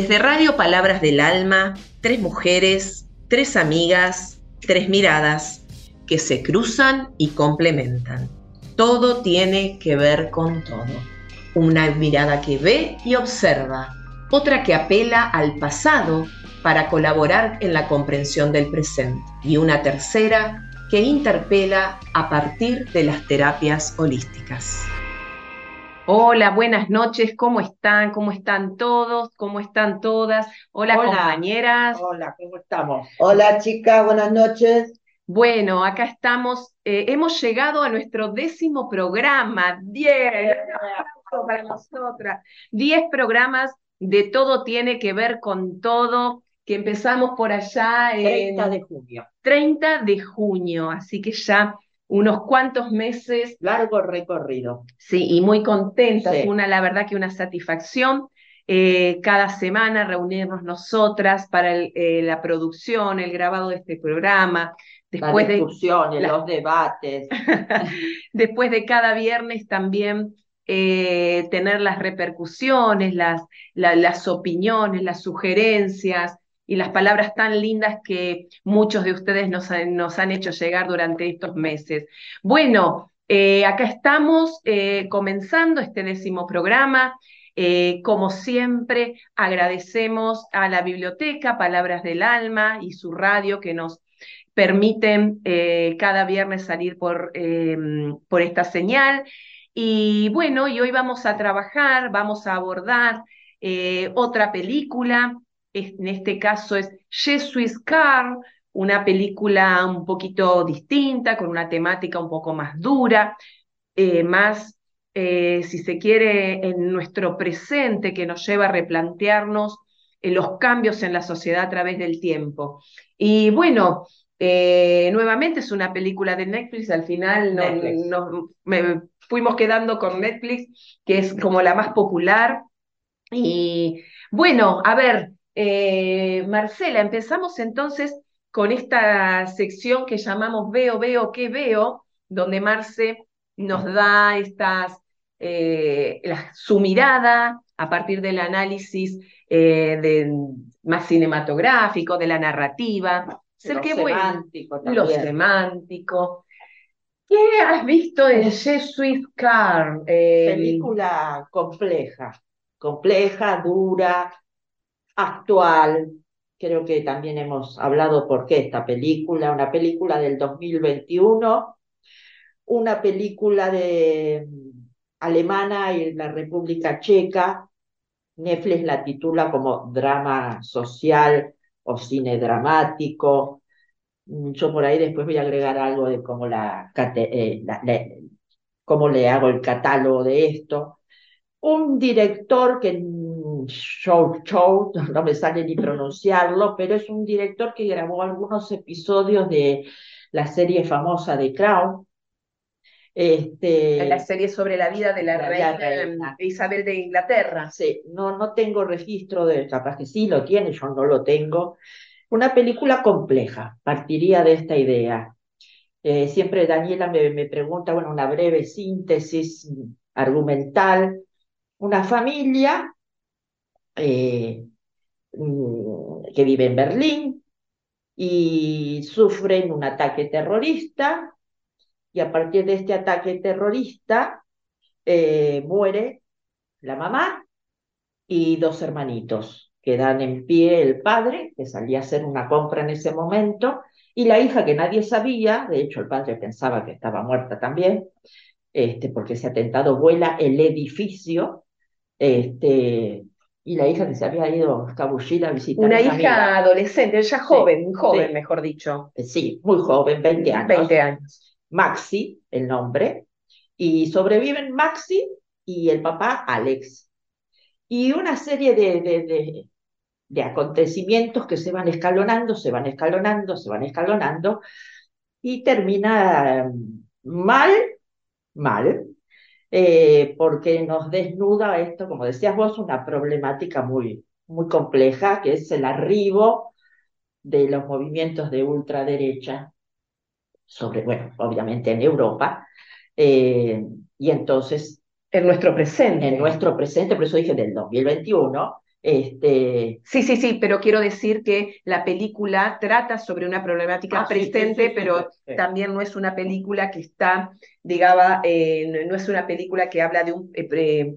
Desde Radio Palabras del Alma, tres mujeres, tres amigas, tres miradas que se cruzan y complementan. Todo tiene que ver con todo. Una mirada que ve y observa, otra que apela al pasado para colaborar en la comprensión del presente y una tercera que interpela a partir de las terapias holísticas. Hola, buenas noches, ¿cómo están? ¿Cómo están todos? ¿Cómo están todas? Hola, compañeras. Hola, ¿cómo estamos? Hola chicas, buenas noches. Bueno, acá estamos, eh, hemos llegado a nuestro décimo programa, diez, para nosotras, diez programas de todo tiene que ver con todo, que empezamos por allá en 30 de junio. 30 de junio, así que ya unos cuantos meses. Largo recorrido. Sí, y muy contenta. Una, la verdad que una satisfacción. Eh, cada semana reunirnos nosotras para eh, la producción, el grabado de este programa. Después las discusiones, de, los debates. después de cada viernes también eh, tener las repercusiones, las, las opiniones, las sugerencias, y las palabras tan lindas que muchos de ustedes nos, han hecho llegar durante estos meses. Bueno, eh, acá estamos eh, comenzando este décimo programa. Eh, como siempre, agradecemos a la biblioteca Palabras del Alma y su radio que nos permiten cada viernes salir por, por esta señal. Y bueno, y hoy vamos a trabajar, vamos a abordar otra película en este caso es Jesuit Car, una película un poquito distinta, con una temática un poco más dura, eh, más, eh, si se quiere, en nuestro presente, que nos lleva a replantearnos eh, los cambios en la sociedad a través del tiempo. Y bueno, nuevamente es una película de Netflix, al final nos, fuimos quedando con Netflix, que es como la más popular. Y bueno, a ver, eh, Marcela, empezamos entonces con esta sección que llamamos Veo, Veo, ¿qué veo? Donde Marce nos da estas, eh, su mirada a partir del análisis eh, más cinematográfico, de la narrativa. Lo semántico Lo semántico. ¿Qué has visto en Jesuit Car? Película compleja, compleja, dura, actual. Creo que también hemos hablado por qué esta película, una película del 2021, una película de mm, alemana y la República Checa. Netflix la titula como drama social o cine dramático. Mm, yo por ahí después voy a agregar algo de cómo, la, eh, cómo le hago el catálogo de esto. Un director que Show Chow, no me sale ni pronunciarlo, pero es un director que grabó algunos episodios de la serie famosa de Crown. Este, la serie sobre la vida de la, reina, Isabel de Inglaterra. Sí, no, no tengo registro de, capaz que sí lo tiene, yo no lo tengo. Una película compleja, partiría de esta idea. Eh, siempre Daniela me, me pregunta, bueno, una breve síntesis argumental. Una familia eh, mm, que vive en Berlín y sufren un ataque terrorista y a partir de este ataque terrorista eh, muere la mamá y dos hermanitos. Quedan en pie el padre, que salía a hacer una compra en ese momento, y la hija que nadie sabía, de hecho el padre pensaba que estaba muerta también, este, porque ese atentado vuela el edificio, este, y la hija que se había ido a a visitar. Una hija adolescente, ya joven, joven, mejor dicho. Eh, sí, muy joven, 20 años. 20 años. Maxi, el nombre. Y sobreviven Maxi y el papá Alex. Y una serie de, de, de acontecimientos que se van escalonando, se van escalonando, se van escalonando. Y termina mm, mal, mal, eh, porque nos desnuda esto, como decías vos, una problemática muy, muy compleja, que es el arribo de los movimientos de ultraderecha, sobre, bueno, obviamente en Europa, eh, y entonces... En nuestro presente. En nuestro presente, por eso dije del 2021, Este... Sí, sí, sí, pero quiero decir que la película trata sobre una problemática Ah, sí, presente, sí, sí, pero también no es una película que está, digamos, eh, no es una película que habla de un eh, pre-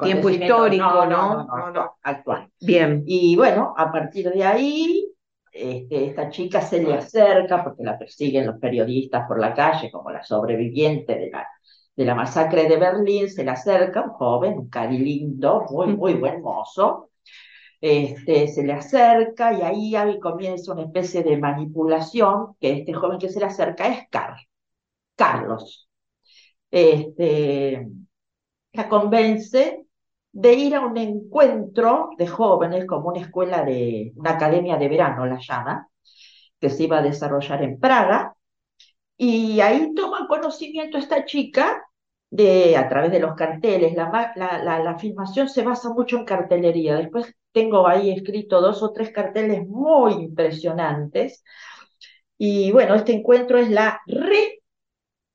tiempo histórico, no, ¿no? no, no, No, no. actual. Bien. Y bueno, a partir de ahí, este, esta chica se le acerca porque la persiguen los periodistas por la calle como la sobreviviente de la, de la masacre de Berlín, se le acerca un joven, un cari lindo, muy, muy buen mozo, este, se le acerca y ahí, comienza una especie de manipulación, que este joven que se le acerca es Carl, Carlos. Este, la convence de ir a un encuentro de jóvenes, como una escuela de, una academia de verano la llama, que se iba a desarrollar en Praga, y ahí toma conocimiento esta chica de, a través de los carteles, la, la, la filmación se basa mucho en cartelería, después tengo ahí escrito dos o tres carteles muy impresionantes, y bueno, este encuentro es la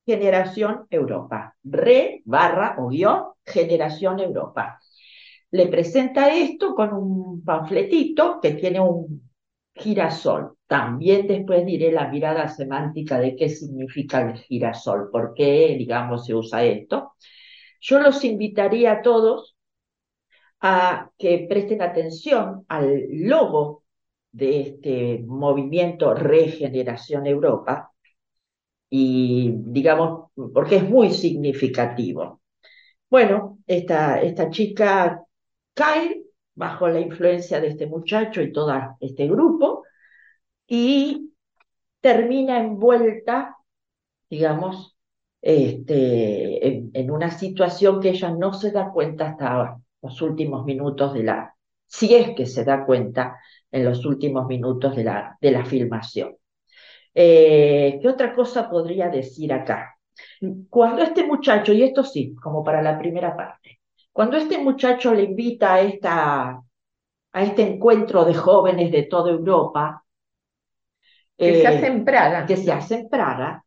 Regeneración Europa, re barra o guion Generación Europa. Le presenta esto con un panfletito que tiene un girasol. También después diré la mirada semántica de qué significa el girasol, por qué, digamos, se usa esto. Yo los invitaría a todos a que presten atención al logo de este movimiento Regeneración Europa y, digamos, porque es muy significativo. Bueno, esta, esta chica cae bajo la influencia de este muchacho y todo este grupo y termina envuelta, digamos, este, en, una situación que ella no se da cuenta hasta los últimos minutos de la, si es que se da cuenta en los últimos minutos de la, de la filmación. Eh, ¿qué otra cosa podría decir acá? Cuando este muchacho, y esto sí, como para la primera parte, cuando este muchacho le invita a, esta, a este encuentro de jóvenes de toda Europa, Que se eh, hace en Praga. que se hace en Praga,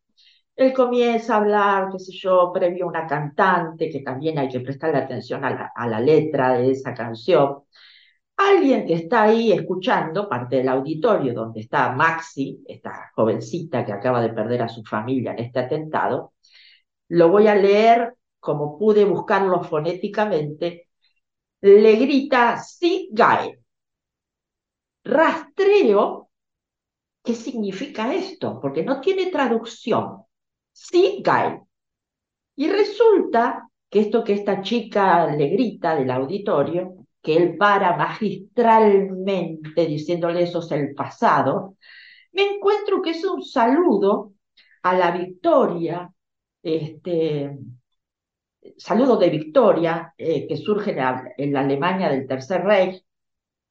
él comienza a hablar, qué sé yo, previo a una cantante, que también hay que prestarle atención a la, a la letra de esa canción. Alguien que está ahí escuchando, parte del auditorio donde está Maxi, esta jovencita que acaba de perder a su familia en este atentado, lo voy a leer como pude buscarlo fonéticamente, le grita, Guy. Rastreo, ¿qué significa esto? Porque no tiene traducción. Sí, Guy. Y resulta que esto que esta chica le grita del auditorio, que él para magistralmente diciéndole eso es el pasado, me encuentro que es un saludo a la victoria, este, saludo de victoria eh, que surge en la, Alemania del Tercer Reich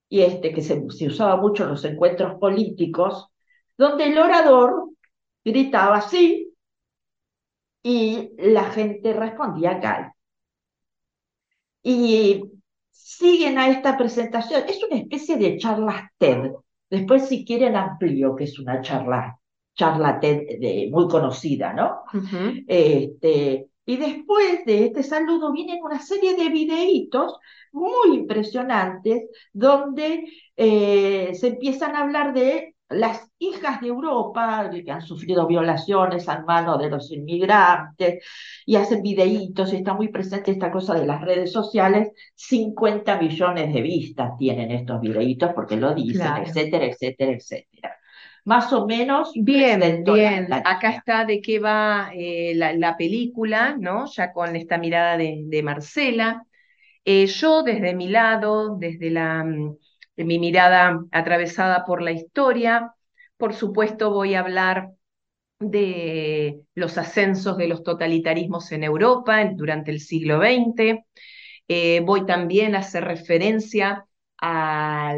y este que se, usaba mucho en los encuentros políticos, donde el orador gritaba sí y la gente respondía cal. Y siguen a esta presentación, es una especie de charla TED. Después, si quieren, amplío que es una charla, charla TED de, muy conocida, ¿no? Uh -huh. este, y después de este saludo vienen una serie de videitos muy impresionantes donde eh, se empiezan a hablar de las hijas de Europa que han sufrido violaciones a mano de los inmigrantes y hacen videitos está muy presente esta cosa de las redes sociales. 50 millones de vistas tienen estos videitos porque lo dicen, Claro. etcétera, etcétera, etcétera. Más o menos. Bien, bien. Acá está de qué va eh, la, la película, ¿no? Ya con esta mirada de, de Marcela. Eh, yo desde mi lado, desde la, mm, mi mirada atravesada por la historia, por supuesto voy a hablar de los ascensos de los totalitarismos en Europa durante el siglo XX. Eh, voy también a hacer referencia a,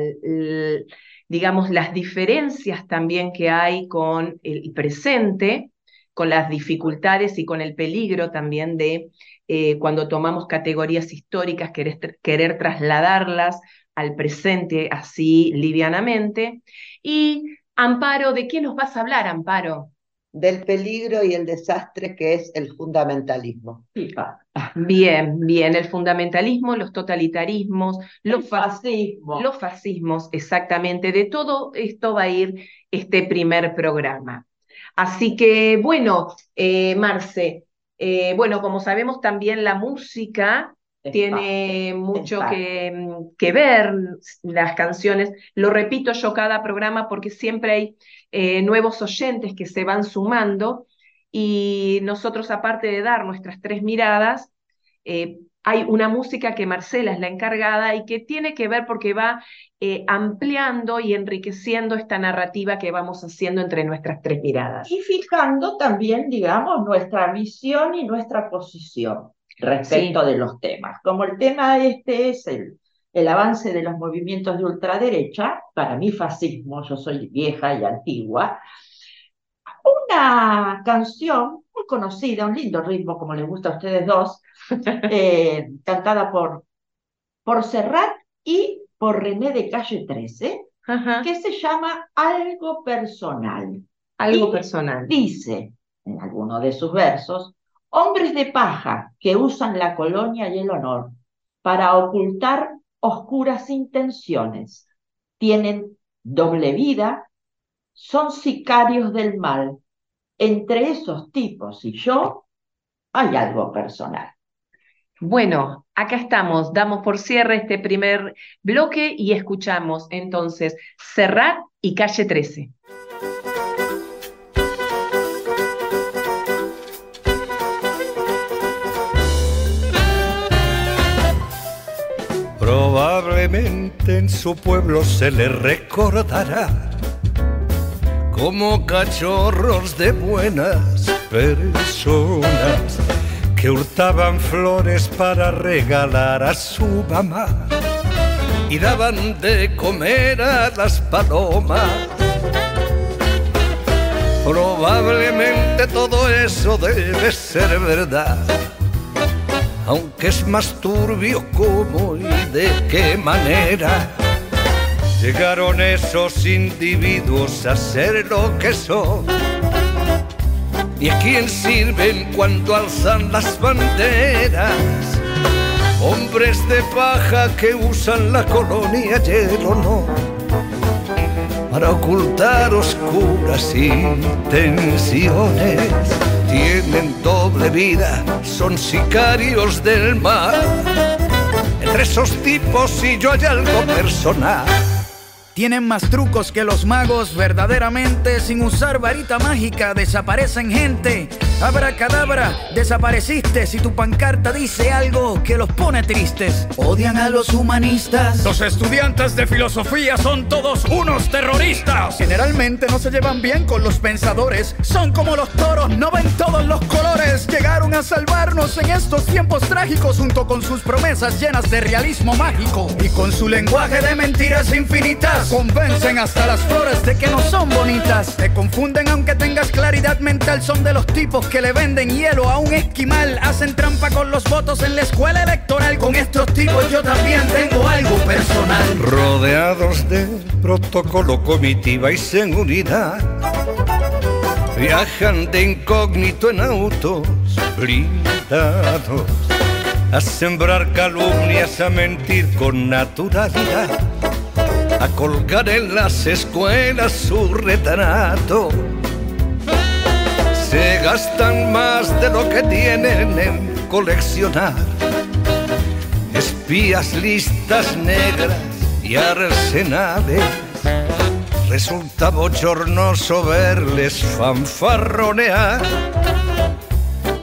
digamos, las diferencias también que hay con el presente, con las dificultades y con el peligro también de eh, cuando tomamos categorías históricas, querer, querer trasladarlas al presente así livianamente. Y Amparo, ¿de qué nos vas a hablar, Amparo? del peligro y el desastre que es el fundamentalismo. Bien, bien, el fundamentalismo, los totalitarismos, los fascismos. Los fascismos, exactamente. De todo esto va a ir este primer programa. Así que, bueno, eh, Marce, eh, bueno, como sabemos también la música tiene mucho que, que, ver, las canciones. Lo repito yo cada programa porque siempre hay eh, nuevos oyentes que se van sumando y nosotros, aparte de dar nuestras tres miradas, eh, hay una música que Marcela es la encargada y que tiene que ver porque va eh, ampliando y enriqueciendo esta narrativa que vamos haciendo entre nuestras tres miradas. Y fijando también, digamos, nuestra visión y nuestra posición respecto de los temas. Como el tema este es el, el avance de los movimientos de ultraderecha, para mí fascismo, yo soy vieja y antigua, una canción muy conocida, un lindo ritmo como les gusta a ustedes dos, eh, cantada por, por Serrat y por René de Calle 13, que se llama Algo Personal. Algo personal. Dice en alguno de sus versos, hombres de paja que usan la colonia y el honor para ocultar oscuras intenciones, tienen doble vida, son sicarios del mal. Entre esos tipos y yo hay algo personal. Bueno, acá estamos, damos por cierre este primer bloque y escuchamos entonces Serrat y Calle 13. En su pueblo se le recordará como cachorros de buenas personas que hurtaban flores para regalar a su mamá y daban de comer a las palomas. Probablemente todo eso debe ser verdad aunque es más turbio cómo y de qué manera llegaron esos individuos a ser lo que son. ¿Y a quién sirven cuando alzan las banderas? Hombres de paja que usan la colonia y el honor para ocultar oscuras intenciones tienen doble vida, son sicarios del mal. Entre esos tipos y yo hay algo personal. Tienen más trucos que los magos, verdaderamente, sin usar varita mágica, desaparecen gente. Abra cadabra, desapareciste si tu pancarta dice algo que los pone tristes. Odian a los humanistas. Los estudiantes de filosofía son todos unos terroristas. Generalmente no se llevan bien con los pensadores. Son como los toros, no ven todos los colores. A salvarnos en estos tiempos trágicos junto con sus promesas llenas de realismo mágico. Y con su lenguaje de mentiras infinitas. Convencen hasta las flores de que no son bonitas. Te confunden aunque tengas claridad mental. Son de los tipos que le venden hielo a un esquimal. Hacen trampa con los votos en la escuela electoral. Con estos tipos yo también tengo algo personal. Rodeados de protocolo, comitiva y seguridad. Viajan de incógnito en autos blindados. A sembrar calumnias, a mentir con naturalidad. A colgar en las escuelas su retrato se gastan más de lo que tienen en coleccionar. Espías, listas negras y arsenales. Resulta bochornoso verles fanfarronear.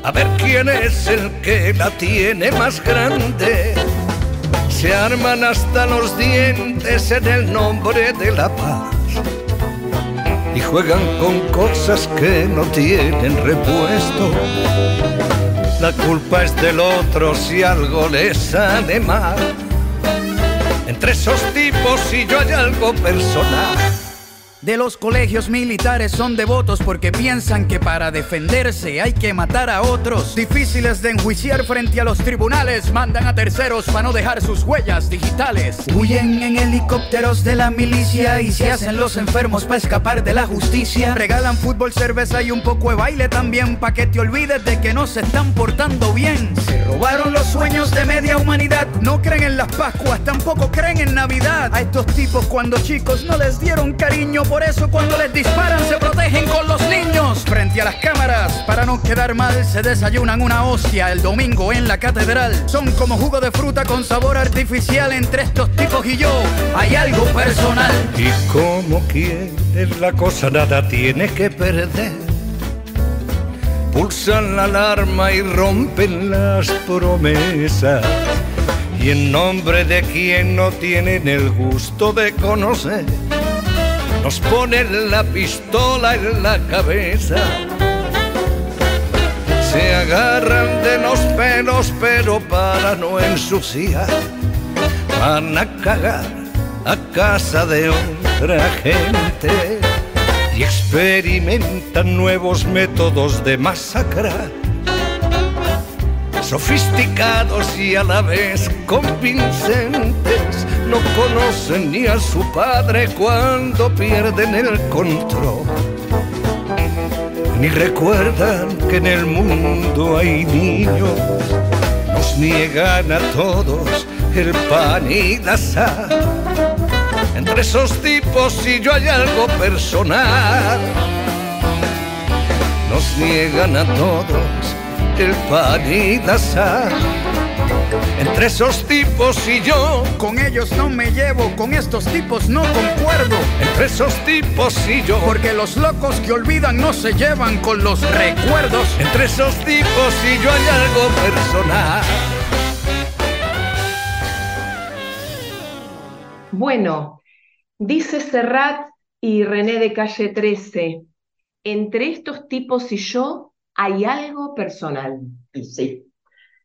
A ver quién es el que la tiene más grande. Se arman hasta los dientes en el nombre de la paz y juegan con cosas que no tienen repuesto. La culpa es del otro si algo les sale mal. Entre esos tipos y yo hay algo personal. De los colegios militares son devotos porque piensan que para defenderse hay que matar a otros. Difíciles de enjuiciar frente a los tribunales, mandan a terceros para no dejar sus huellas digitales. Huyen en helicópteros de la milicia y se hacen los enfermos para escapar de la justicia. Regalan fútbol, cerveza y un poco de baile también pa' que te olvides de que no se están portando bien. Se robaron los sueños de media humanidad, no creen en las Pascuas, tampoco creen en Navidad. A estos tipos cuando chicos no les dieron cariño eso cuando les disparan se protegen con los niños. Frente a las cámaras, para no quedar mal, se desayunan una hostia el domingo en la catedral. Son como jugo de fruta con sabor artificial entre estos tipos y yo. Hay algo personal. Y como quieres la cosa nada tiene que perder. Pulsan la alarma y rompen las promesas. Y en nombre de quien no tienen el gusto de conocer nos ponen la pistola en la cabeza. Se agarran de los pelos, pero para no ensuciar, van a cagar a casa de otra gente y experimentan nuevos métodos de masacrar sofisticados y a la vez convincentes, no conocen ni a su padre cuando pierden el control. Ni recuerdan que en el mundo hay niños, nos niegan a todos el pan y la sal. Entre esos tipos y yo hay algo personal, nos niegan a todos el pan y la sal. Entre esos tipos y yo, con ellos no me llevo, con estos tipos no concuerdo. Entre esos tipos y yo, porque los locos que olvidan no se llevan con los recuerdos. Entre esos tipos y yo hay algo personal. Bueno, dice Serrat y René de Calle 13, entre estos tipos y yo hay algo personal. Y sí,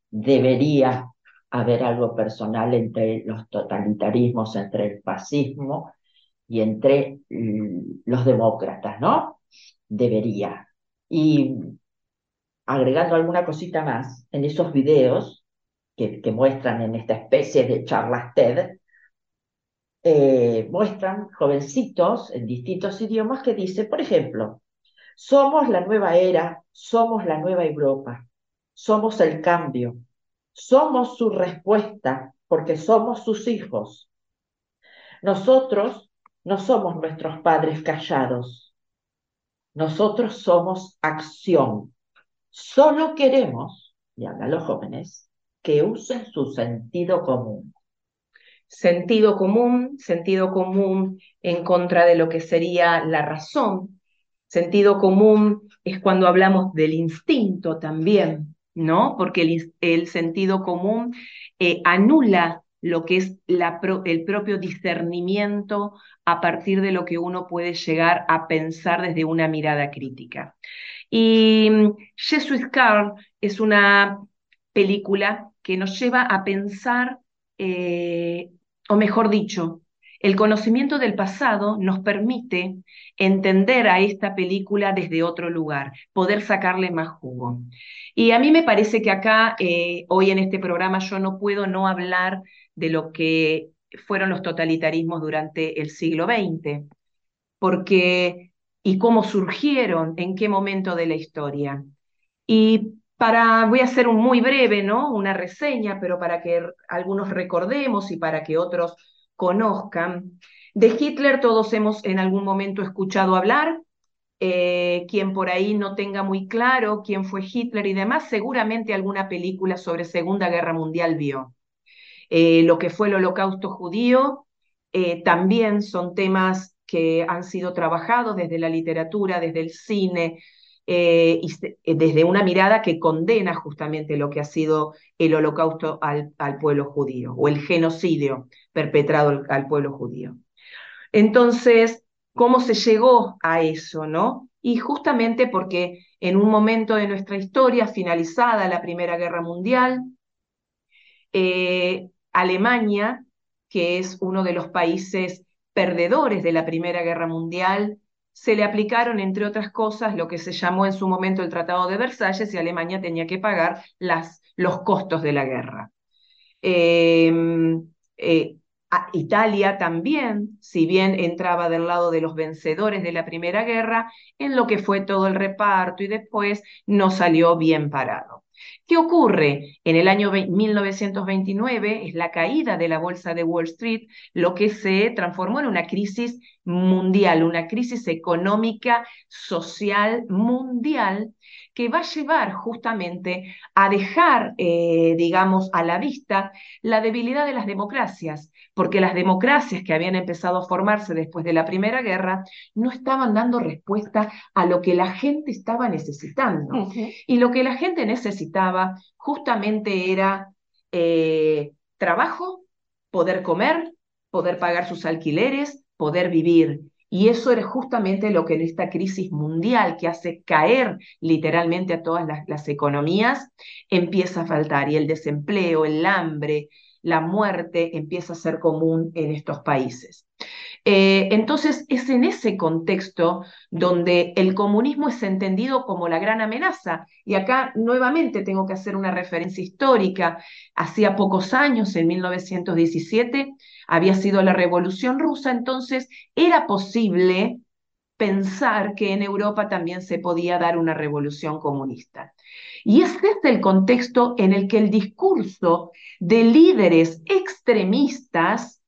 debería haber algo personal entre los totalitarismos, entre el fascismo y entre mm, los demócratas, ¿no? Debería. Y agregando alguna cosita más, en esos videos que, muestran en esta especie de charlas TED, eh, muestran jovencitos en distintos idiomas que dicen, por ejemplo, somos la nueva era, somos la nueva Europa, somos el cambio, somos su respuesta porque somos sus hijos. Nosotros no somos nuestros padres callados, nosotros somos acción. Solo queremos, y hablan los jóvenes, que usen su sentido común. Sentido común, sentido común en contra de lo que sería la razón, Sentido común es cuando hablamos del instinto también, ¿no? Porque el, sentido común eh, anula lo que es el propio discernimiento a partir de lo que uno puede llegar a pensar desde una mirada crítica. Y mm, Jesus Carl es una película que nos lleva a pensar, eh, o mejor dicho, el conocimiento del pasado nos permite entender a esta película desde otro lugar, poder sacarle más jugo. Y a mí me parece que acá, eh, hoy en este programa, yo no puedo no hablar de lo que fueron los totalitarismos durante el siglo XX, porque y cómo surgieron, en qué momento de la historia. Y para, voy a hacer un muy breve, ¿no? Una reseña, pero para que algunos recordemos y para que otros conozcan. De Hitler todos hemos en algún momento escuchado hablar. Eh, quien por ahí no tenga muy claro quién fue Hitler y demás, seguramente alguna película sobre Segunda Guerra Mundial vio. Eh, lo que fue el holocausto judío eh, también son temas que han sido trabajados desde la literatura, desde el cine, y desde una mirada que condena justamente lo que ha sido el holocausto al, al pueblo judío o el genocidio perpetrado al, pueblo judío. Entonces, ¿cómo se llegó a eso, no? Y justamente porque en un momento de nuestra historia, finalizada la Primera Guerra Mundial, eh, Alemania, que es uno de los países perdedores de la Primera Guerra Mundial, se le aplicaron, entre otras cosas, lo que se llamó en su momento el Tratado de Versalles y Alemania tenía que pagar las, los costos de la guerra. Em, eh, Italia también, si bien entraba del lado de los vencedores de la Primera Guerra, en lo que fue todo el reparto y después no salió bien parado. ¿Qué ocurre? En el año 1929 es la caída de la bolsa de Wall Street, lo que se transformó en una crisis mundial, una crisis económica, social, mundial, que va a llevar justamente a dejar, eh, digamos, a la vista la debilidad de las democracias, porque las democracias que habían empezado a formarse después de la Primera Guerra no estaban dando respuesta a lo que la gente estaba necesitando. Y lo que la gente necesitaba justamente era eh, trabajo, poder comer, poder pagar sus alquileres, poder vivir. Y eso era justamente lo que en esta crisis mundial que hace caer literalmente a todas las, economías empieza a faltar. Y el desempleo, el hambre, la muerte empieza a ser común en estos países. Eh, entonces es en ese contexto donde el comunismo es entendido como la gran amenaza. Y acá nuevamente tengo que hacer una referencia histórica. Hacía pocos años, en 1917, había sido la Revolución Rusa, entonces era posible pensar que en Europa también se podía dar una revolución comunista. Y es desde el contexto en el que el discurso de líderes extremistas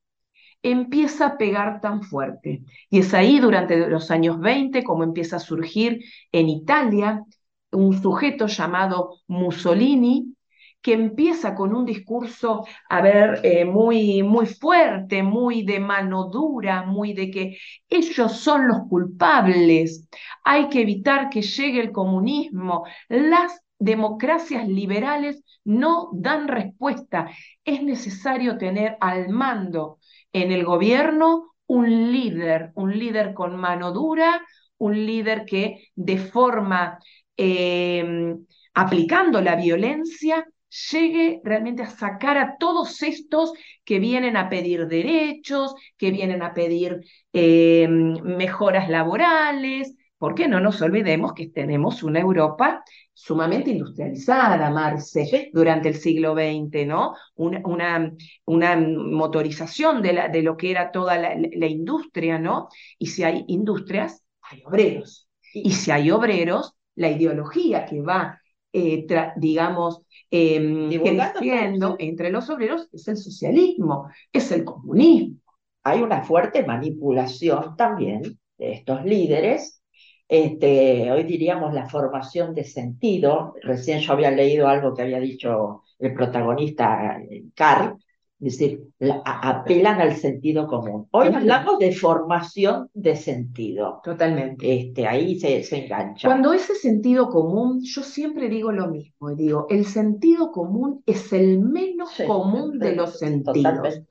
empieza a pegar tan fuerte. Y es ahí durante los años 20 como empieza a surgir en Italia un sujeto llamado Mussolini, que empieza con un discurso, a ver, eh, muy, muy fuerte, muy de mano dura, muy de que ellos son los culpables, hay que evitar que llegue el comunismo, las democracias liberales no dan respuesta. Es necesario tener al mando en el gobierno un líder, un líder con mano dura, un líder que de forma eh, aplicando la violencia llegue realmente a sacar a todos estos que vienen a pedir derechos, que vienen a pedir eh, mejoras laborales, porque no nos olvidemos que tenemos una Europa sumamente industrializada, Marce, durante el siglo XX, ¿no? Una, una, motorización de, la, de, lo que era toda la, industria, ¿no? Y si hay industrias, hay obreros. Y si hay obreros, la ideología que va, eh, digamos, eh, creciendo entre los obreros es el socialismo, es el comunismo. Hay una fuerte manipulación también de estos líderes este, hoy diríamos la formación de sentido. Recién yo había leído algo que había dicho el protagonista Carl, es decir, apelan al sentido común. Hoy hablamos de formación de sentido. Totalmente. Este, ahí se, se engancha. Cuando ese sentido común, yo siempre digo lo mismo, digo, el sentido común es el menos común de los sentidos.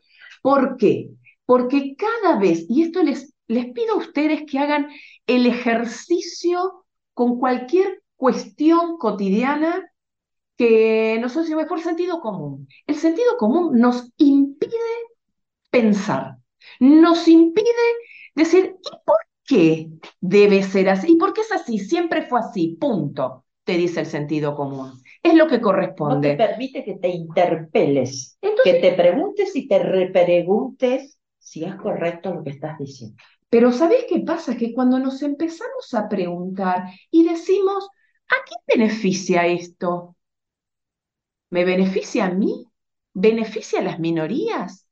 ¿Por qué? Porque cada vez, y esto les, les pido a ustedes que hagan el ejercicio con cualquier cuestión cotidiana que nosotros decimos por sentido común. El sentido común nos impide pensar, nos impide decir, ¿y por qué debe ser así? ¿Y por qué es así? Siempre fue así, punto, te dice el sentido común. Es lo que corresponde. No te permite que te interpeles, que te preguntes y te repreguntes si es correcto lo que estás diciendo. Pero ¿sabés qué pasa? Que cuando nos empezamos a preguntar y decimos, ¿a qué beneficia esto? ¿Me beneficia a mí? ¿Beneficia a las minorías?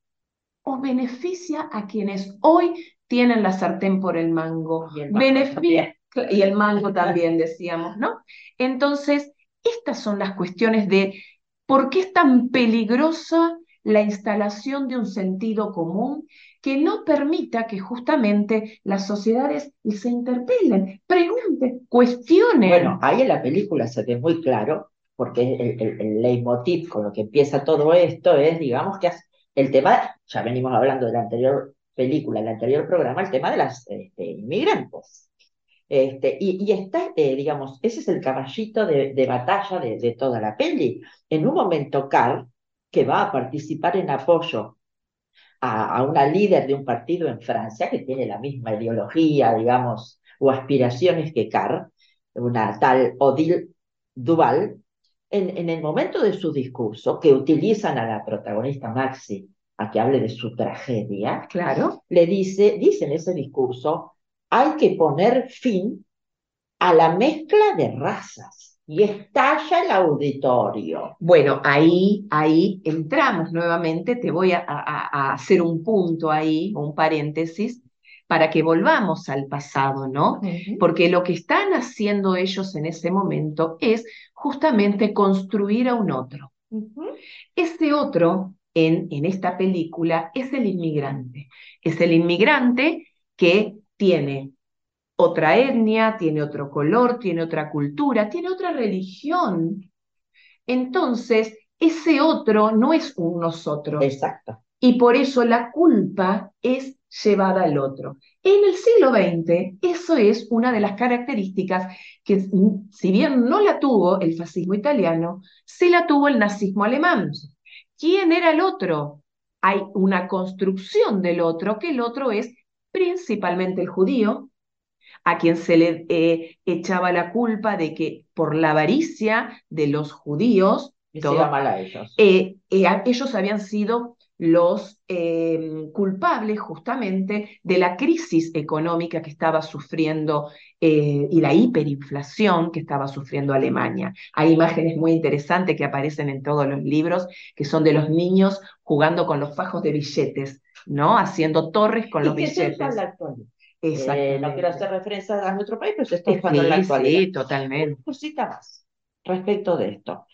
¿O beneficia a quienes hoy tienen la sartén por el mango? Y el mango, y el mango también, decíamos, ¿no? Entonces, estas son las cuestiones de por qué es tan peligrosa la instalación de un sentido común que no permita que justamente las sociedades se interpelen, pregunten, cuestionen. Bueno, ahí en la película se ve muy claro, porque el, leitmotiv con lo que empieza todo esto es, digamos, que el tema, ya venimos hablando de la anterior película, el anterior programa, el tema de las este, inmigrantes. Este, y, está, eh, digamos, ese es el caballito de, de batalla de, de, toda la peli. En un momento, Carl, que va a participar en apoyo a, una líder de un partido en Francia que tiene la misma ideología, digamos, o aspiraciones que Carr, una tal Odile Duval, en, en, el momento de su discurso, que utilizan a la protagonista Maxi a que hable de su tragedia, claro. le dice, dice en ese discurso, hay que poner fin a la mezcla de razas y estalla el auditorio. Bueno, ahí, ahí entramos nuevamente, te voy a, hacer un punto ahí, un paréntesis, para que volvamos al pasado, ¿no? Porque lo que están haciendo ellos en ese momento es justamente construir a un otro. Ese otro en, en esta película es el inmigrante. Es el inmigrante que tiene otra etnia, tiene otro color, tiene otra cultura, tiene otra religión. Entonces, ese otro no es un nosotros. Exacto. Y por eso la culpa es llevada al otro. En el siglo XX, eso es una de las características que, si bien no la tuvo el fascismo italiano, sí la tuvo el nazismo alemán. ¿Quién era el otro? Hay una construcción del otro, que el otro es principalmente el judío, a quien se le eh, echaba la culpa de que por la avaricia de los judíos, mal a ellos. Eh, eh, ellos habían sido los em, culpables justamente de la crisis económica que estaba sufriendo y la hiperinflación que estaba sufriendo Alemania. Hay imágenes muy interesantes que aparecen en todos los libros, que son de los niños jugando con los fajos de billetes, ¿no? Haciendo torres con los billetes. Eh, no quiero hacer referencia a nuestro país, pero se está usando en la actualidad. Sí, totalmente. Una cosita más respecto de esto.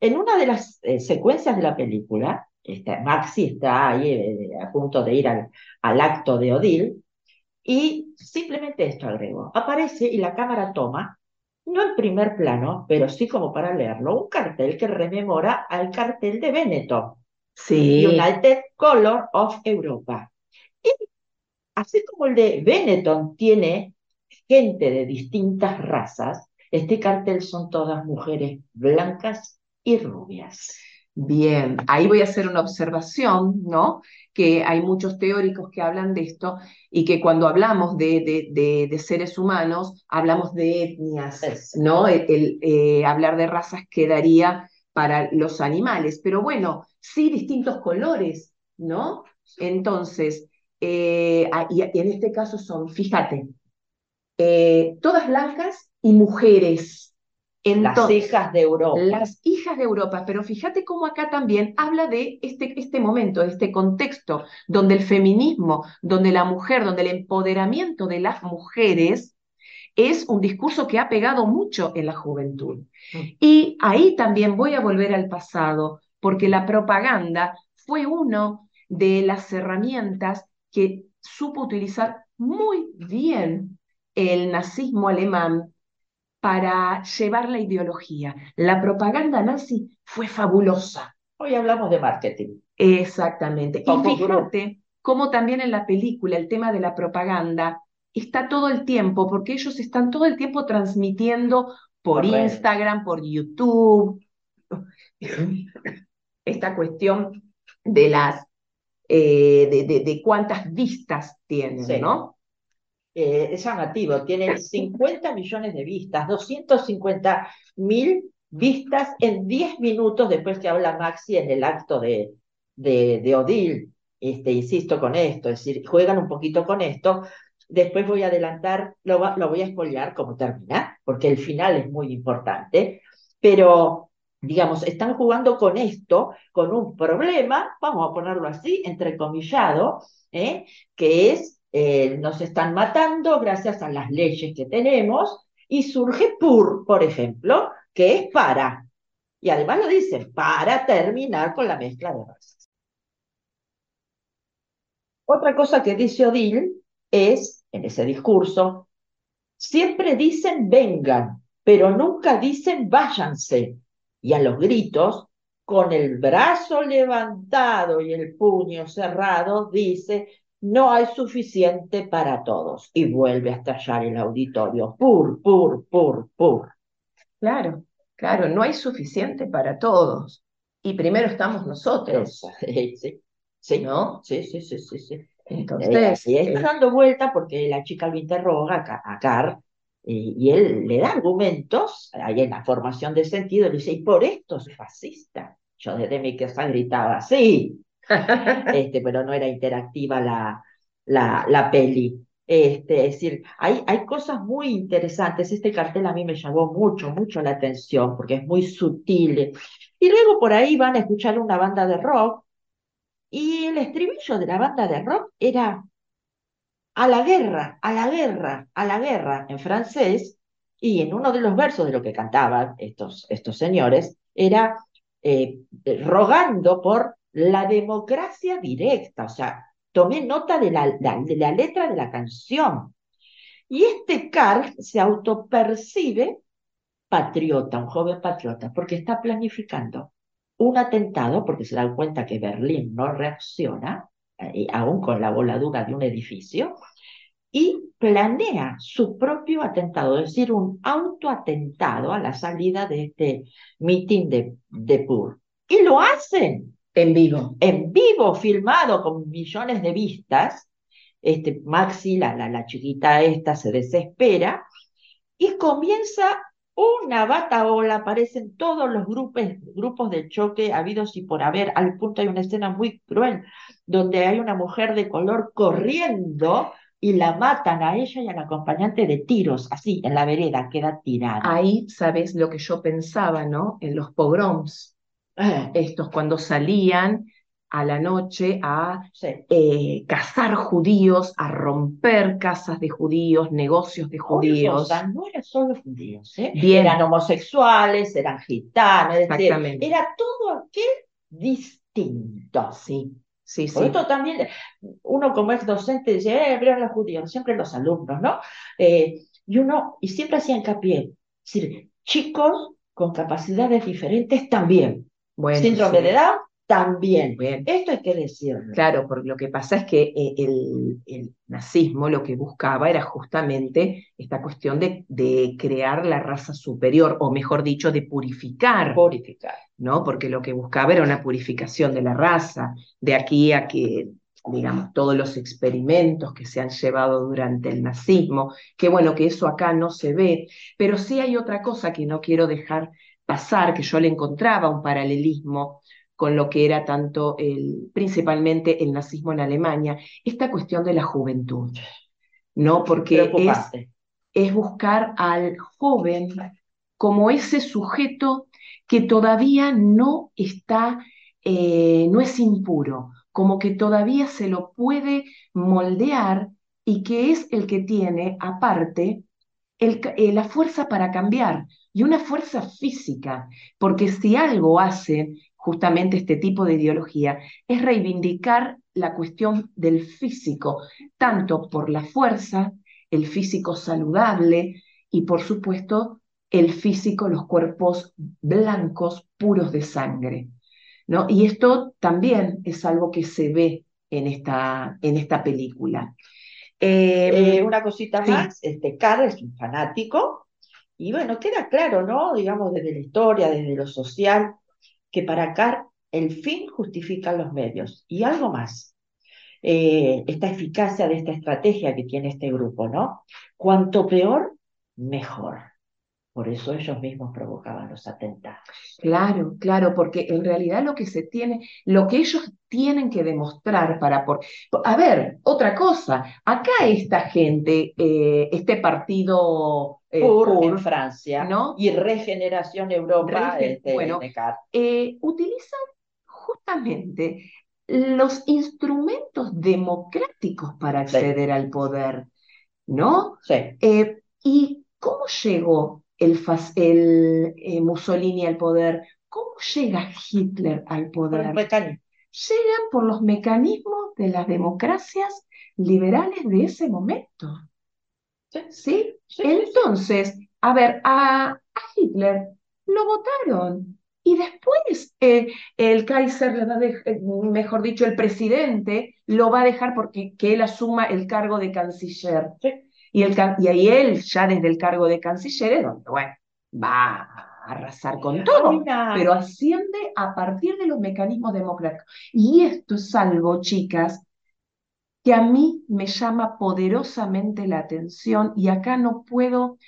En una de las eh, secuencias de la película, este, Maxi está ahí eh, a punto de ir al, al acto de Odil, y simplemente esto agrego, aparece y la cámara toma, no en primer plano, pero sí como para leerlo, un cartel que rememora al cartel de Benetton. Sí. United Color of Europa. Y así como el de Benetton tiene gente de distintas razas, este cartel son todas mujeres blancas y rubias. Bien, ahí voy a hacer una observación, ¿no? Que hay muchos teóricos que hablan de esto y que cuando hablamos de, de, seres humanos, hablamos de etnias, ¿no? El, eh, hablar de razas quedaría para los animales, pero bueno, sí distintos colores, ¿no? Entonces, eh, ah, y en este caso son, fíjate, eh, todas blancas y mujeres. las hijas de Europa. Las hijas de Europa, pero fíjate cómo acá también habla de este, este momento, este contexto, donde el feminismo, donde la mujer, donde el empoderamiento de las mujeres es un discurso que ha pegado mucho en la juventud. Mm. Y ahí también voy a volver al pasado, porque la propaganda fue una de las herramientas que supo utilizar muy bien el nazismo alemán para llevar la ideología. La propaganda nazi fue fabulosa. Hoy hablamos de marketing. Exactamente. y fíjate cómo también en la película el tema de la propaganda está todo el tiempo, porque ellos están todo el tiempo transmitiendo por, Instagram, por YouTube, esta cuestión de las eh, de, cuántas vistas tienen, ¿no? Eh, es llamativo, tienen 50 millones de vistas, 250 mil vistas en 10 minutos después que habla Maxi en el acto de, de, de Odil. Este, insisto con esto, es decir, juegan un poquito con esto. Después voy a adelantar, lo, lo voy a spoilear como termina, porque el final es muy importante, pero digamos, están jugando con esto, con un problema, vamos a ponerlo así, entrecomillado, ¿eh? que es, eh, nos están matando gracias a las leyes que tenemos, y surge PUR, por ejemplo, que es para, y además lo dicen, para terminar con la mezcla de razas. Otra cosa que dice Odil es, en ese discurso, siempre dicen vengan, pero nunca dicen váyanse y a los gritos, con el brazo levantado y el puño cerrado, dice, no hay suficiente para todos. Y vuelve a estallar el auditorio. Pur, pur, pur, pur. Claro, claro, no hay suficiente para todos. Y primero estamos nosotros. Sí, Sí, ¿no? sí, sí, sí, sí, sí. Entonces, Eh, y está eh, dando vuelta porque la chica lo interroga a, a Carr y, él le da argumentos, ahí en la formación de sentido, le dice, y por esto es fascista. Yo desde mi casa gritaba, sí, este, pero no era interactiva la, la, la peli. Este, es decir, hay, hay cosas muy interesantes. Este cartel a mí me llamó mucho, mucho la atención porque es muy sutil. Y luego por ahí van a escuchar una banda de rock y el estribillo de la banda de rock era a la guerra, a la guerra, a la guerra en francés, y en uno de los versos de lo que cantaban estos, estos señores era eh, eh, rogando por la democracia directa, o sea, tomé nota de la, de la letra de la canción. Y este Carl se autopercibe patriota, un joven patriota, porque está planificando un atentado, porque se dan cuenta que Berlín no reacciona, eh, aún con la voladura de un edificio, y planea su propio atentado, es decir, un autoatentado a la salida de este meeting de, de Pur. Y lo hacen en vivo. en vivo, filmado con millones de vistas. Este, Maxi, la, la, la chiquita esta, se desespera y comienza una bataola, aparecen todos los grupos, grupos de choque habidos y por haber, al punto hay una escena muy cruel, donde hay una mujer de color corriendo y la matan a ella y al acompañante de tiros, así, en la vereda, queda tirada. Ahí, ¿sabes lo que yo pensaba, no? En los pogroms, Ah, estos cuando salían a la noche a sí. eh, cazar judíos, a romper casas de judíos, negocios de judíos. Cosa, no eran solo judíos, ¿eh? Bien. eran homosexuales, eran gitanos, decir, era todo aquel distinto. Sí, sí, Por sí. esto también, uno como ex docente dice, eh, los judíos, siempre los alumnos, ¿no? Eh, y uno, y siempre hacía hincapié, es decir, chicos con capacidades diferentes también, Bueno, síndrome sí. de Down también. Bien. Esto hay que decirlo. Claro, porque lo que pasa es que eh, el, el nazismo lo que buscaba era justamente esta cuestión de, de crear la raza superior, o mejor dicho, de purificar, Purificar. ¿no? Porque lo que buscaba era una purificación de la raza, de aquí a que, digamos, todos los experimentos que se han llevado durante el nazismo, que bueno, que eso acá no se ve, pero sí hay otra cosa que no quiero dejar pasar, que yo le encontraba un paralelismo con lo que era tanto el, principalmente el nazismo en Alemania, esta cuestión de la juventud, ¿no? Porque es, es buscar al joven como ese sujeto que todavía no está, eh, no es impuro, como que todavía se lo puede moldear y que es el que tiene, aparte, el eh, la fuerza para cambiar y una fuerza física, porque si algo hace justamente este tipo de ideología es reivindicar la cuestión del físico, tanto por la fuerza, el físico saludable y por supuesto el físico, los cuerpos blancos puros de sangre. ¿no? Y esto también es algo que se ve en esta, en esta película. Eh, Eh, una cosita sí. más, este Carl es un fanático y bueno, queda claro, ¿no? Digamos, desde la historia, desde lo social, que para Carl el fin justifica los medios. Y algo más, eh, esta eficacia de esta estrategia que tiene este grupo, ¿no? Cuanto peor, mejor. Por eso ellos mismos provocaban los atentados. Claro, claro, porque en realidad lo que se tiene, lo que ellos tienen que demostrar para por, a ver, otra cosa, acá esta gente, eh, este partido eh, Pur, en Francia ¿no? y Regeneración Europa Regen- este, bueno, eh, utilizan justamente los instrumentos democráticos para Sí. acceder al poder, ¿no? Sí. Eh, ¿y cómo llegó el, eh, Mussolini al poder? ¿Cómo llega Hitler al Por poder? mecanismo. Llegan por los mecanismos de las democracias liberales de ese momento. Sí. Entonces, a ver, a, a Hitler lo votaron y después eh, el Kaiser le va a dejar, mejor dicho, el presidente lo va a dejar porque que él asuma el cargo de canciller. Sí. Y, el, y ahí él, ya desde el cargo de canciller, es donde, bueno, va arrasar con todo, pero asciende a partir de los mecanismos democráticos. Y esto es algo, chicas, que a mí me llama poderosamente la atención y acá no puedo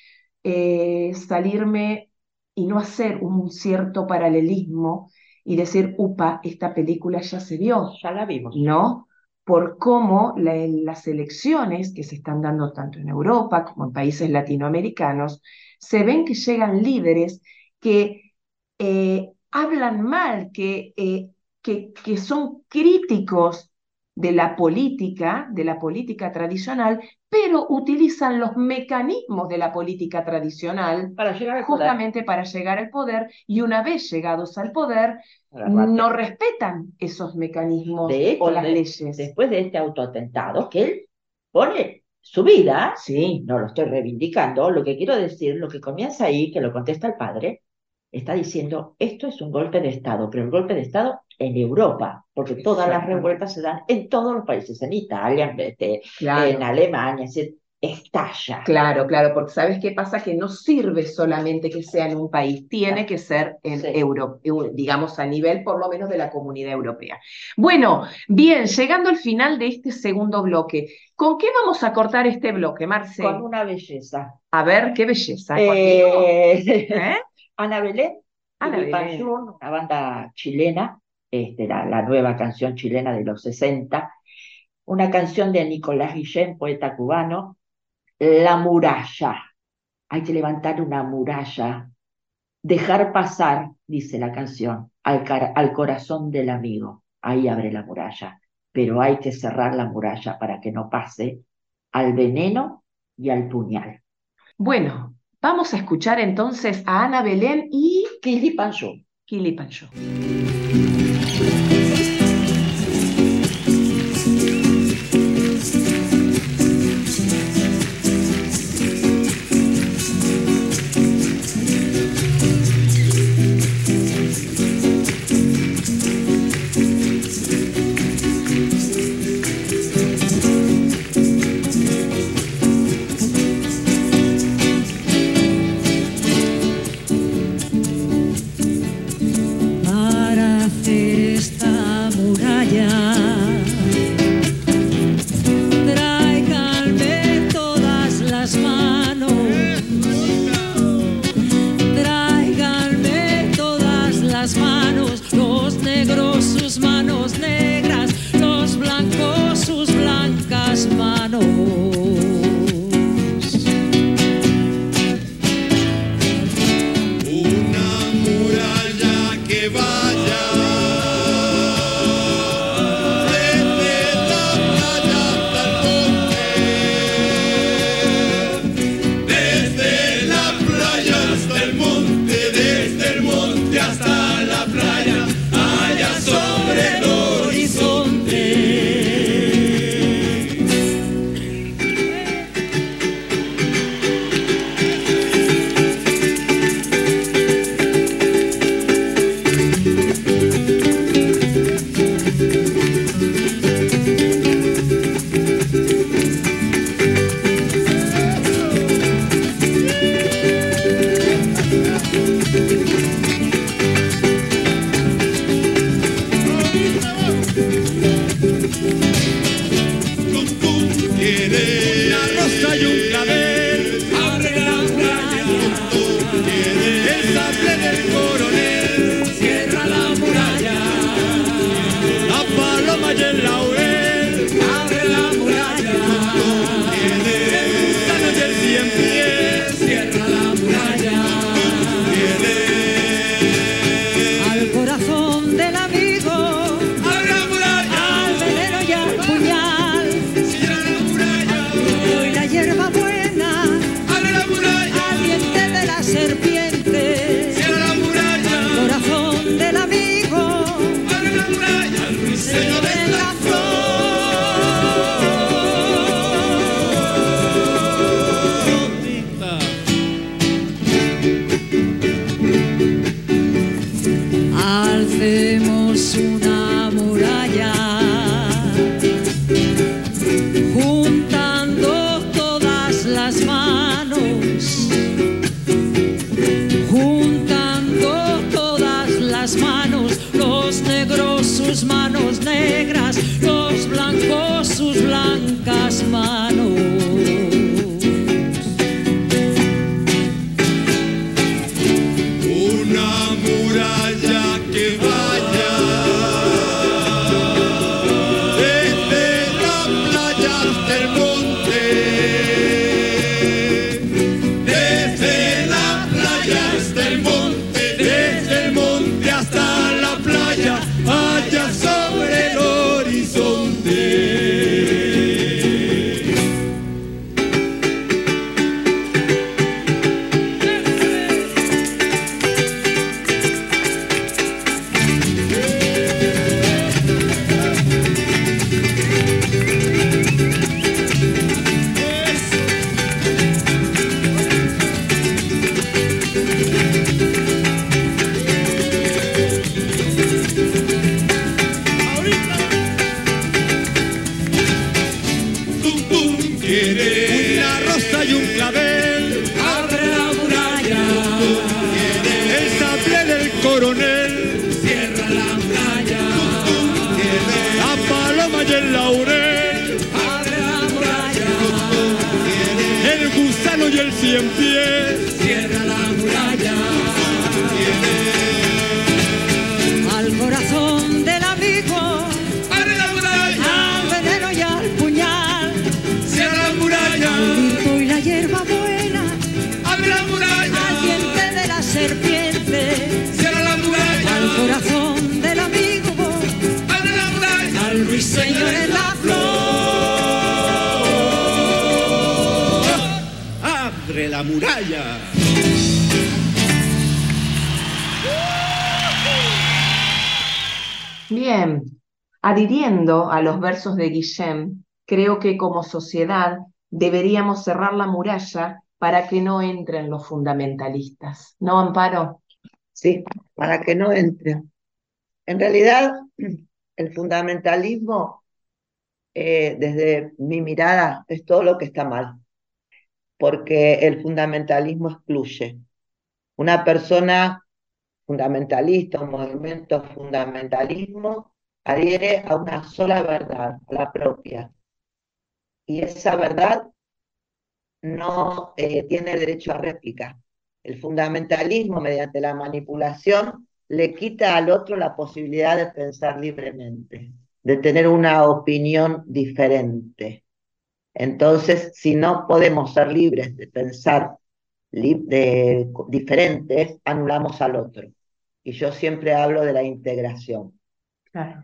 eh, salirme y no hacer un cierto paralelismo y decir, upa, esta película ya se vio, ya la vimos. ¿no? Por cómo la- las elecciones que se están dando tanto en Europa como en países latinoamericanos, se ven que llegan líderes que eh, hablan mal, que, eh, que, que son críticos de la política, de la política tradicional, pero utilizan los mecanismos de la política tradicional Para llegar al poder. justamente para llegar al poder y una vez llegados al poder, no respetan esos mecanismos De hecho, o las de- leyes. Después de este autoatentado, que él pone su vida, Sí, no lo estoy reivindicando, lo que quiero decir, lo que comienza ahí, que lo contesta el padre, está diciendo, esto es un golpe de Estado, pero el golpe de Estado en Europa, porque todas las revueltas se dan en todos los países, en Italia, en, este, claro. en Alemania, decir, estalla. Claro, claro, porque ¿sabes qué pasa? Que no sirve solamente que sea en un país, tiene que ser en Sí. Euro, eu- digamos a nivel por lo menos de la comunidad europea. Bueno, bien, llegando al final de este segundo bloque, ¿con qué vamos a cortar este bloque, Marce? Con una belleza. A ver, qué belleza. Eh, ¿Eh? Ana Belén, Ana una banda chilena, este, la, la nueva canción chilena de los 60, una canción de Nicolás Guillén, poeta cubano, La muralla. Hay que levantar una muralla, dejar pasar, dice la canción, al, corazón del amigo. Ahí abre la muralla, pero hay que cerrar la muralla para que no pase al veneno y al puñal. Bueno, vamos a escuchar entonces a Ana Belén y Kili Panjun. Kili Pancho. Para Bien, adhiriendo a los versos de Guillem, creo que como sociedad deberíamos cerrar la muralla para que no entren los fundamentalistas. ¿No, Amparo? Sí, para que no entre. En realidad, el fundamentalismo, eh, desde mi mirada, es todo lo que está mal, porque el fundamentalismo excluye. Una persona fundamentalista, un movimiento fundamentalismo, adhiere a una sola verdad, la propia. Y esa verdad no eh, tiene derecho a réplica. El fundamentalismo, mediante la manipulación, le quita al otro la posibilidad de pensar libremente, de tener una opinión diferente. Entonces, si no podemos ser libres de pensar li- de- diferentes, anulamos al otro. Y yo siempre hablo de la integración. Claro.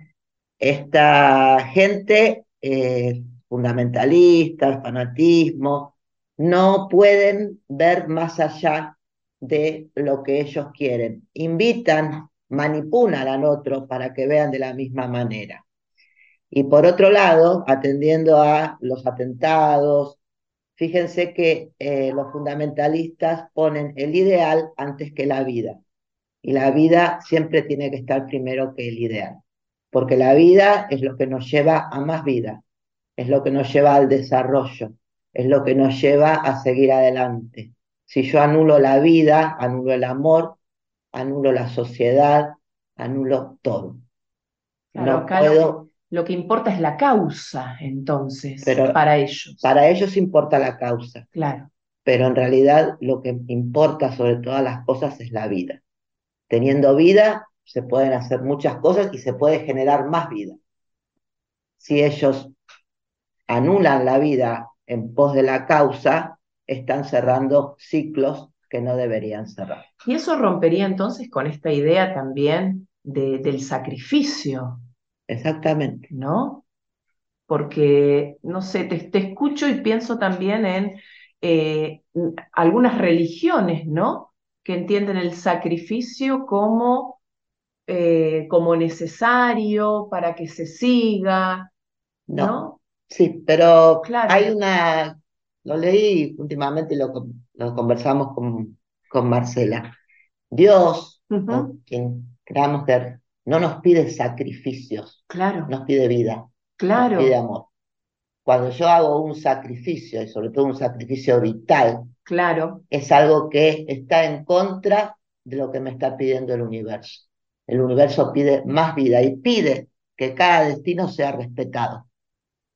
Esta gente eh, fundamentalista, fanatismo, no pueden ver más allá de lo que ellos quieren. Invitan, manipulan al otro para que vean de la misma manera. Y por otro lado, atendiendo a los atentados, fíjense que eh, los fundamentalistas ponen el ideal antes que la vida. Y la vida siempre tiene que estar primero que el ideal, porque la vida es lo que nos lleva a más vida, es lo que nos lleva al desarrollo, es lo que nos lleva a seguir adelante. Si yo anulo la vida, anulo el amor, anulo la sociedad, anulo todo. Claro, No puedo, Lo que importa es la causa, entonces, Pero- para ellos. para ellos importa la causa, Claro, pero en realidad lo que importa sobre todas las cosas es la vida. Teniendo vida, se pueden hacer muchas cosas y se puede generar más vida. Si ellos anulan la vida en pos de la causa, están cerrando ciclos que no deberían cerrar. Y eso rompería entonces con esta idea también de- del sacrificio, Exactamente. ¿no? Porque, no sé, te, te escucho y pienso también en eh, algunas religiones, ¿no? Que entienden el sacrificio como, eh, como necesario para que se siga, No. ¿no? Sí, pero Claro. hay una, lo leí últimamente y lo, lo conversamos con, con Marcela. Dios, quien creamos que no nos pide sacrificios, Claro, nos pide vida, nos claro, pide amor. Cuando yo hago un sacrificio, y sobre todo un sacrificio vital, claro, es algo que está en contra de lo que me está pidiendo el universo. El universo pide más vida y pide que cada destino sea respetado,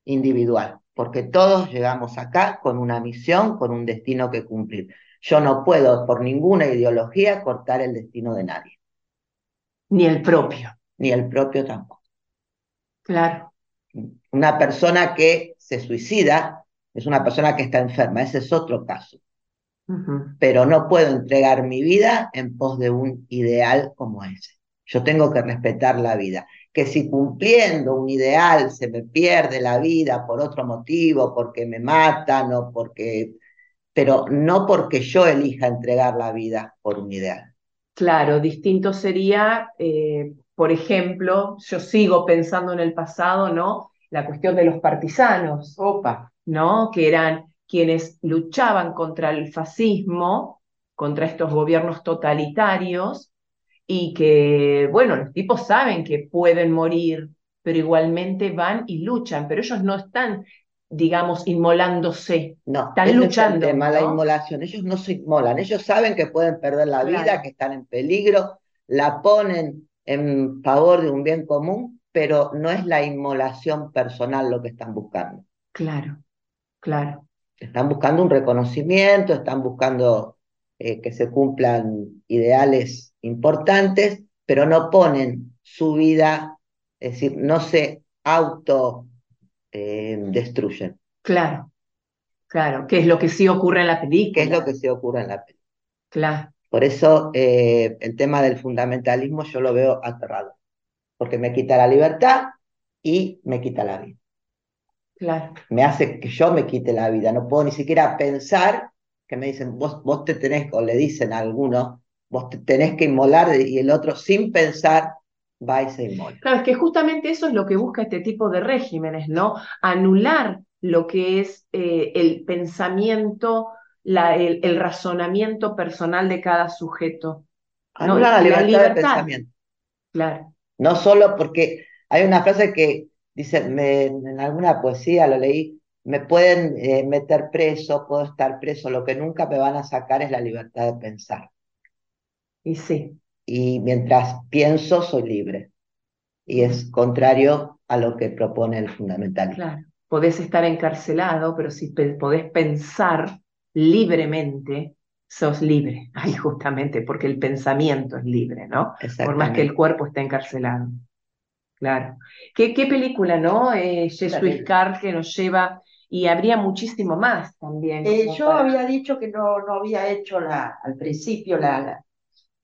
individual, porque todos llegamos acá con una misión, con un destino que cumplir. Yo no puedo por ninguna ideología cortar el destino de nadie, Ni el propio. ni el propio tampoco. Claro. Una persona que se suicida es una persona que está enferma, ese es otro caso. Pero no puedo entregar mi vida en pos de un ideal como ese. Yo tengo que respetar la vida. Que si cumpliendo un ideal se me pierde la vida por otro motivo, porque me matan o porque... Pero no porque yo elija entregar la vida por un ideal. Claro, distinto sería, eh, por ejemplo, yo sigo pensando en el pasado, ¿no? La cuestión de los partisanos, Opa, ¿no? Que eran quienes luchaban contra el fascismo, contra estos gobiernos totalitarios, y que, bueno, los tipos saben que pueden morir, pero igualmente van y luchan, pero ellos no están, digamos, inmolándose. No, Están es luchando, tema, la ¿no? inmolación. Ellos no se inmolan, ellos saben que pueden perder la vida, que están en peligro, la ponen en favor de un bien común, pero no es la inmolación personal lo que están buscando. Claro, claro, Están buscando un reconocimiento, están buscando eh, que se cumplan ideales importantes, pero no ponen su vida, es decir, no se auto eh, destruyen, claro, claro, que es lo que sí ocurre en la película. que es lo que se ocurre en la película. Claro, Por eso eh, el tema del fundamentalismo yo lo veo aterrador, porque me quita la libertad y me quita la vida. Claro, Me hace que yo me quite la vida, no puedo ni siquiera pensar que me dicen, vos, vos te tenés, o le dicen a alguno, vos te tenés que inmolar y el otro sin pensar va y se inmola. Claro, es que justamente eso es lo que busca este tipo de regímenes, ¿no? Anular lo que es eh, el pensamiento, la, el, el razonamiento personal de cada sujeto. No, Anula la la libertad de libertad. pensamiento. Claro, No solo porque hay una frase que dice, me- en alguna poesía lo leí, me pueden eh, meter preso, puedo estar preso, lo que nunca me van a sacar es la libertad de pensar. y sí, Y mientras pienso, soy libre. Y es contrario a lo que propone el fundamentalismo. claro. Podés estar encarcelado, pero si podés pensar libremente, sos libre. Ahí justamente, porque el pensamiento es libre, ¿no? Por más que el cuerpo esté encarcelado. Claro. ¿Qué, qué película, no? Eh, Jesuit. Carr que nos lleva, y habría muchísimo más también. Eh, yo para- había dicho que no, no había hecho la, al principio la, la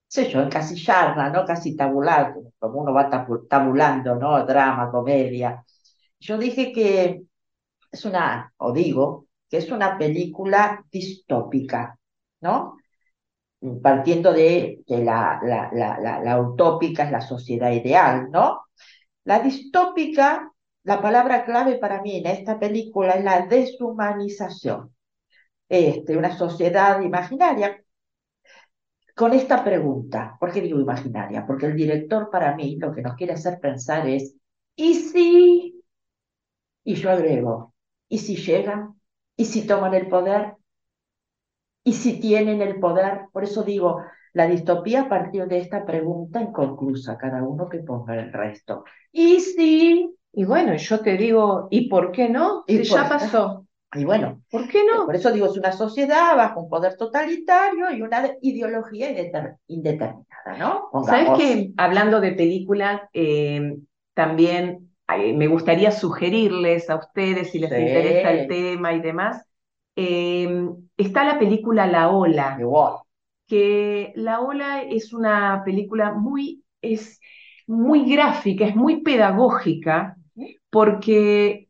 sé yo, encasillarla, ¿no? Casi tabular, como uno va tabu- tabulando, ¿no? Drama, comedia. Yo dije que es una, o digo, que es una película distópica, ¿no? Partiendo de que la, la, la, la utópica es la sociedad ideal, ¿no? La distópica, la palabra clave para mí en esta película es la deshumanización. Este, una sociedad imaginaria con esta pregunta. ¿Por qué digo imaginaria? Porque el director para mí lo que nos quiere hacer pensar es, ¿y si? Y yo agrego, ¿y si llegan? ¿Y si toman el poder? ¿Y si tienen el poder? Por eso digo, la distopía partió de esta pregunta inconclusa, cada uno que ponga el resto. ¿Y si? Y bueno, yo te digo, ¿y por qué no? Y Si ya pasó. Y bueno, ¿Por qué no? por eso digo, es una sociedad bajo un poder totalitario y una ideología indeter- indeterminada, ¿no? ¿Sabes que Hablando de películas, eh, también eh, me gustaría sugerirles a ustedes, si les Sí. interesa el tema y demás, eh, está la película La Ola. Igual. Que La Ola es una película muy, es muy gráfica, es muy pedagógica, porque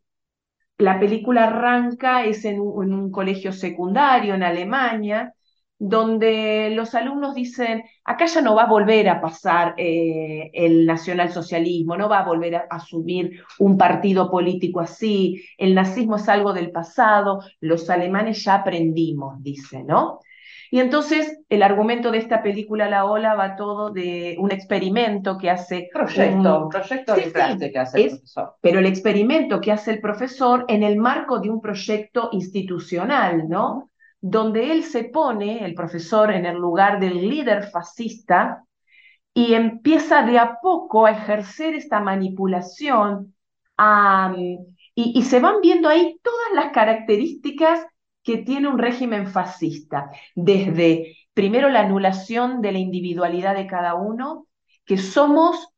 la película arranca, es en un, en un colegio secundario en Alemania, donde los alumnos dicen, acá ya no va a volver a pasar eh, el nacionalsocialismo, no va a volver a asumir un partido político así, el nazismo es algo del pasado, los alemanes ya aprendimos, dice, ¿no? Y entonces el argumento de esta película La Ola va todo de un experimento que hace Proyecto, un- proyecto Sí, de sí, que hace el es- profesor. pero el experimento que hace el profesor en el marco de un proyecto institucional, ¿no? Donde él se pone, el profesor, en el lugar del líder fascista y empieza de a poco a ejercer esta manipulación y se van viendo ahí todas las características que tiene un régimen fascista, desde primero la anulación de la individualidad de cada uno, que somos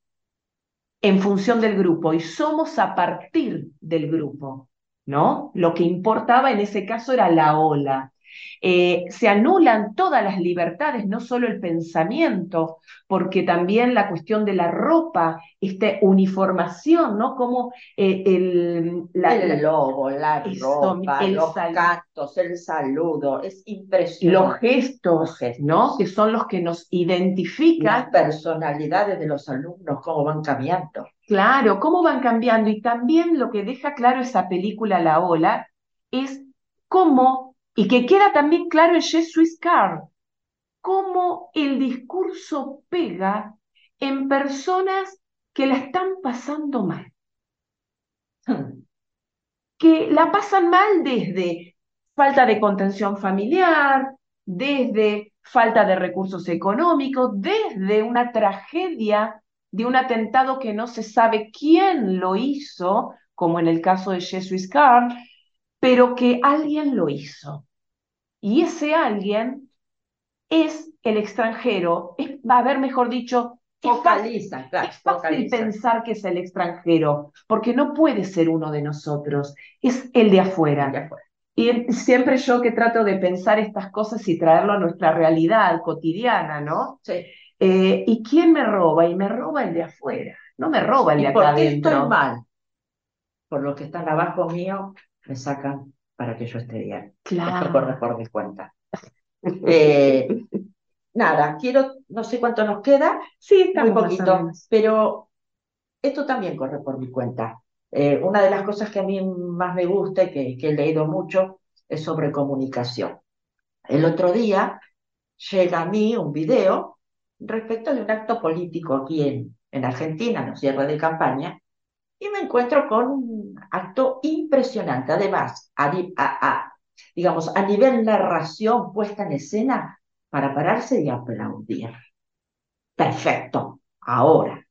en función del grupo y somos a partir del grupo, ¿no? Lo que importaba en ese caso era la ola, eh, se anulan todas las libertades, no solo el pensamiento, porque también la cuestión de la ropa, esta uniformación, ¿no? Como eh, el, la, el logo, la ropa, los cantos, el saludo, es impresionante. Los gestos, ¿no? Que son los que nos identifican. Las personalidades de los alumnos, cómo van cambiando. Claro, cómo van cambiando. Y también lo que deja claro esa película La Ola es cómo y que queda también claro en Jesus Car, cómo el discurso pega en personas que la están pasando mal. Que la pasan mal desde falta de contención familiar, desde falta de recursos económicos, desde una tragedia de un atentado que no se sabe quién lo hizo, como en el caso de Jesus Car, pero que alguien lo hizo. Y ese alguien es el extranjero. va a haber, mejor dicho, focaliza, es fácil, es fácil pensar que es el extranjero, porque no puede ser uno de nosotros, es el de afuera. Y siempre yo que trato de pensar estas cosas y traerlo a nuestra realidad cotidiana, ¿no? Sí. Eh, ¿Y quién me roba? Y me roba el de afuera, no me roba el de acá adentro. estoy mal? Por los que están abajo mío, me sacan para que yo esté bien. Claro. Esto corre por mi cuenta. Eh, nada, quiero, no sé cuánto nos queda. Sí, muy poquito, pero esto también corre por mi cuenta. Eh, una de las cosas que a mí más me gusta y que, que he leído mucho es sobre comunicación. El otro día llega a mí un video respecto de un acto político aquí en, en Argentina, en los cierre de campaña, y me encuentro con un acto impresionante. Además, a, digamos, a nivel narración puesta en escena para pararse y aplaudir. Perfecto. Ahora,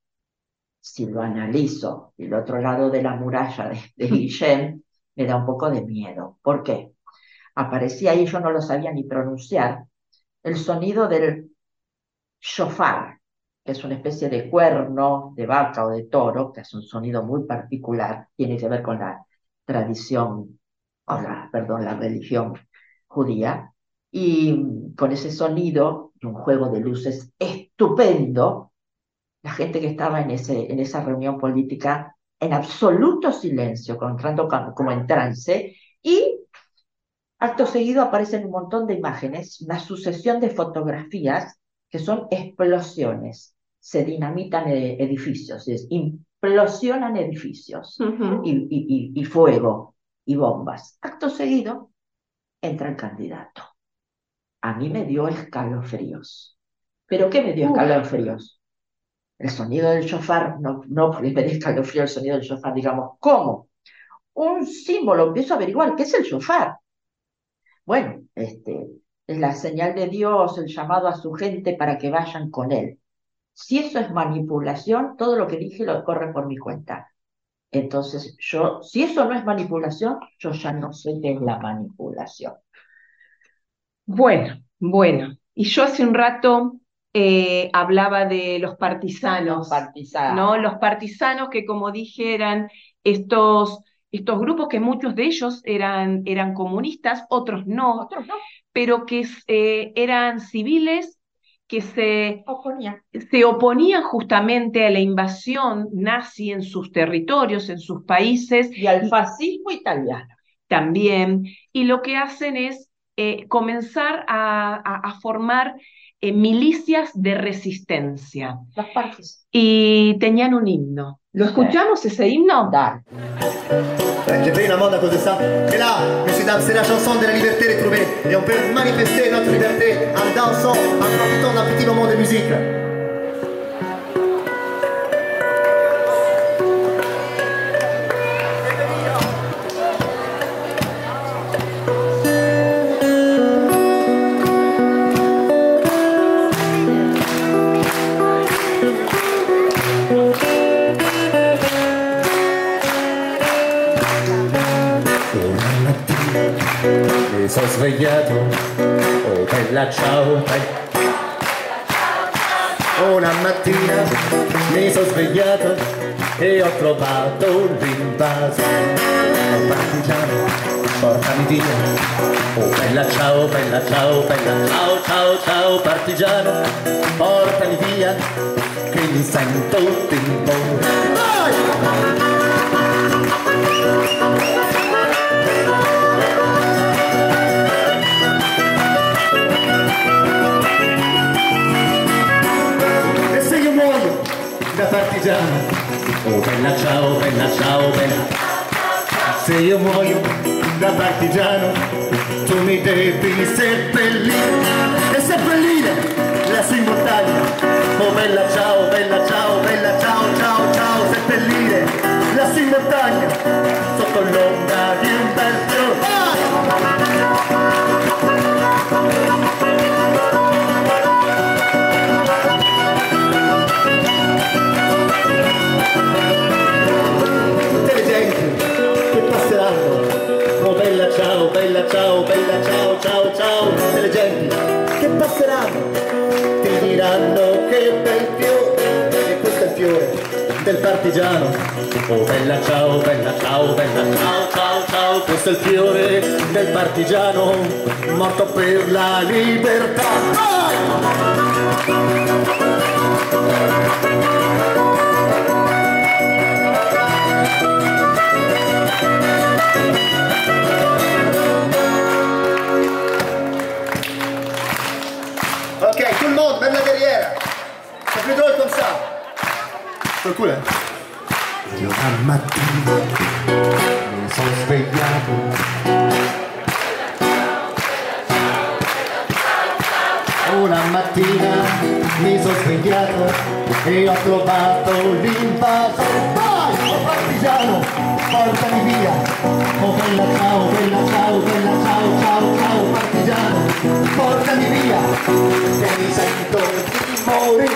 si lo analizo el otro lado de la muralla de, de Guillem, me da un poco de miedo. ¿Por qué? Aparecía ahí, yo no lo sabía ni pronunciar, el sonido del shofar, es una especie de cuerno de vaca o de toro, que hace un sonido muy particular, tiene que ver con la tradición, o la, perdón, la religión judía, y con ese sonido y un juego de luces estupendo, la gente que estaba en, ese, en esa reunión política en absoluto silencio, entrando como en trance, y acto seguido aparecen un montón de imágenes, una sucesión de fotografías que son explosiones se dinamitan e-, edificios, es, implosionan edificios y, fuego y bombas. Acto seguido, entra el candidato. A mí me dio escalofríos. ¿Pero qué me dio escalofríos? El sonido del shofar, no, no me dio escalofrío el sonido del shofar, digamos, ¿cómo? Un símbolo, empiezo a averiguar, ¿qué es el shofar? Bueno, este, es la señal de Dios, el llamado a su gente para que vayan con él. Si eso es manipulación, todo lo que dije lo corre por mi cuenta. Entonces, yo, si eso no es manipulación, yo ya no sé qué es la manipulación. Bueno, bueno. Y yo hace un rato eh, hablaba de los partisanos. Los partisanos. ¿no? Los partisanos que, como dije, eran estos, estos grupos que muchos de ellos eran, eran comunistas, otros no, otros no. pero que eh, eran civiles que se, Oponía. se oponían justamente a la invasión nazi en sus territorios, en sus países. Y al fascismo italiano. También. Y lo que hacen es eh, comenzar a, formar eh, milicias de resistencia. Las partes. Y tenían un himno. ¿Lo escuchamos ese himno? Dale. J'ai pris la mode à cause de ça. Et là, messieurs, dames, c'est la chanson de la liberté retrouvée. Et on peut manifester notre liberté en dansant, en profitant d'un petit moment de musique. Sono svegliato, oh bella ciao, bella una mattina mi sono svegliato e ho trovato l'invaso. Oh partigiano, portami via. Oh bella ciao, bella ciao, bella ciao, ciao, ciao partigiano, portami via, che mi sento timore. Da partigiano, oh bella ciao, bella ciao, bella. Se io muoio da partigiano, tu mi devi seppellire e seppellire lassù in montagna. Oh bella ciao, bella ciao, bella ciao, ciao, ciao, seppellire lassù in montagna, sotto l'ombra di un bel fiore. Ciao, bella ciao, bella ciao, ciao, ciao, tutte le genti che passeranno ti diranno che bel fiore, e questo è il fiore del partigiano. Oh. Bella ciao, bella ciao, bella ciao, ciao, ciao, questo è il fiore del partigiano, morto per la libertà. Ok, plus drôle comme ça. C'est cool, hein? Sono svegliato. Una mattina mi sono svegliato e ho trovato l'invaso. Vai, partigiano, portami via. Oh bella ciao, bella ciao, bella ciao, ciao, ciao, partigiano, portami via. Che mi sento di morire.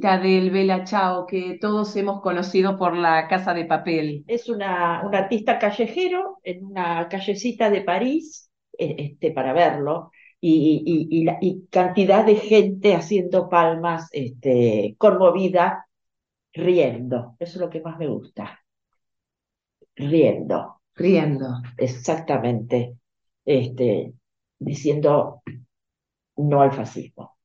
del Bella Ciao que todos hemos conocido por la Casa de Papel. Es una, un artista callejero en una callecita de París, eh, este, para verlo, y, y- y la- y cantidad de gente haciendo palmas, este, conmovida, riendo. Eso es lo que más me gusta. Riendo, Riendo. exactamente. Este, diciendo no al fascismo.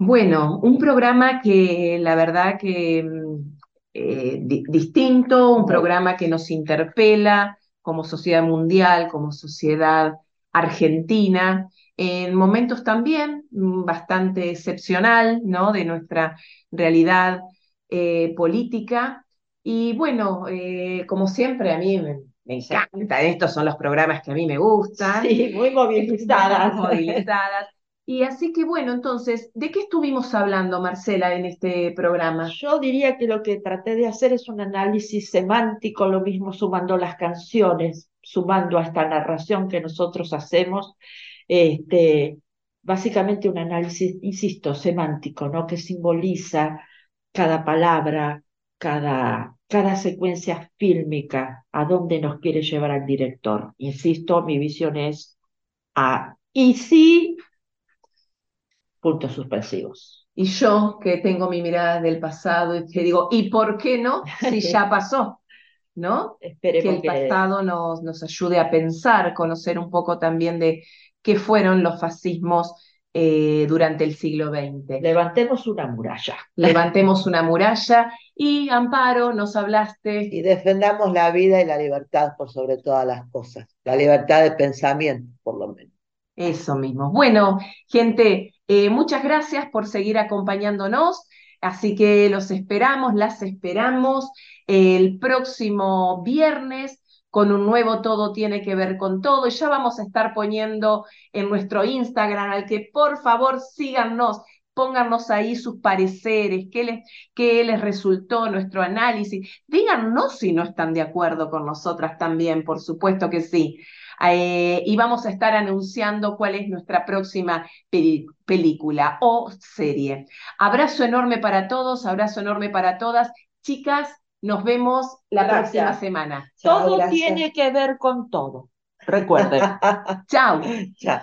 Bueno, un programa que la verdad que mm, eh, di- distinto, un programa que nos interpela como sociedad mundial, como sociedad argentina, en momentos también mm, bastante excepcional, ¿no? de nuestra realidad eh, política. Y bueno, eh, como siempre, a mí me, me encanta, estos son los programas que a mí me gustan. Sí, muy movilizadas. movilizadas. Y así que bueno, entonces, ¿de qué estuvimos hablando, Marcela, en este programa? Yo diría que lo que traté de hacer es un análisis semántico, lo mismo sumando las canciones, sumando a esta narración que nosotros hacemos, este, básicamente un análisis, insisto, semántico, ¿no? Que simboliza cada palabra, cada, cada secuencia fílmica, a dónde nos quiere llevar al director. Insisto, mi visión es a y sí, puntos suspensivos. Y yo, que tengo mi mirada del pasado, y te digo, ¿y por qué no? Si ya pasó, ¿no? Que Esperemos el que pasado nos, nos ayude a pensar, conocer un poco también de qué fueron los fascismos eh, durante el siglo XX. levantemos una muralla. Levantemos una muralla y Amparo, nos hablaste. Y defendamos la vida y la libertad por sobre todas las cosas. La libertad de pensamiento, por lo menos. Eso mismo. Bueno, gente, eh, muchas gracias por seguir acompañándonos. Así que los esperamos, las esperamos el próximo viernes con un nuevo Todo tiene que ver con todo. Y ya vamos a estar poniendo en nuestro Instagram al que por favor síganos, pónganos ahí sus pareceres, qué les, qué les resultó nuestro análisis. Díganos si no están de acuerdo con nosotras también, por supuesto que sí. Eh, y vamos a estar anunciando cuál es nuestra próxima película o serie. Abrazo enorme para todos, abrazo enorme para todas. Chicas, nos vemos la Gracias. próxima semana. Todo gracias. tiene que ver con todo. Recuerden. Chao. Chao.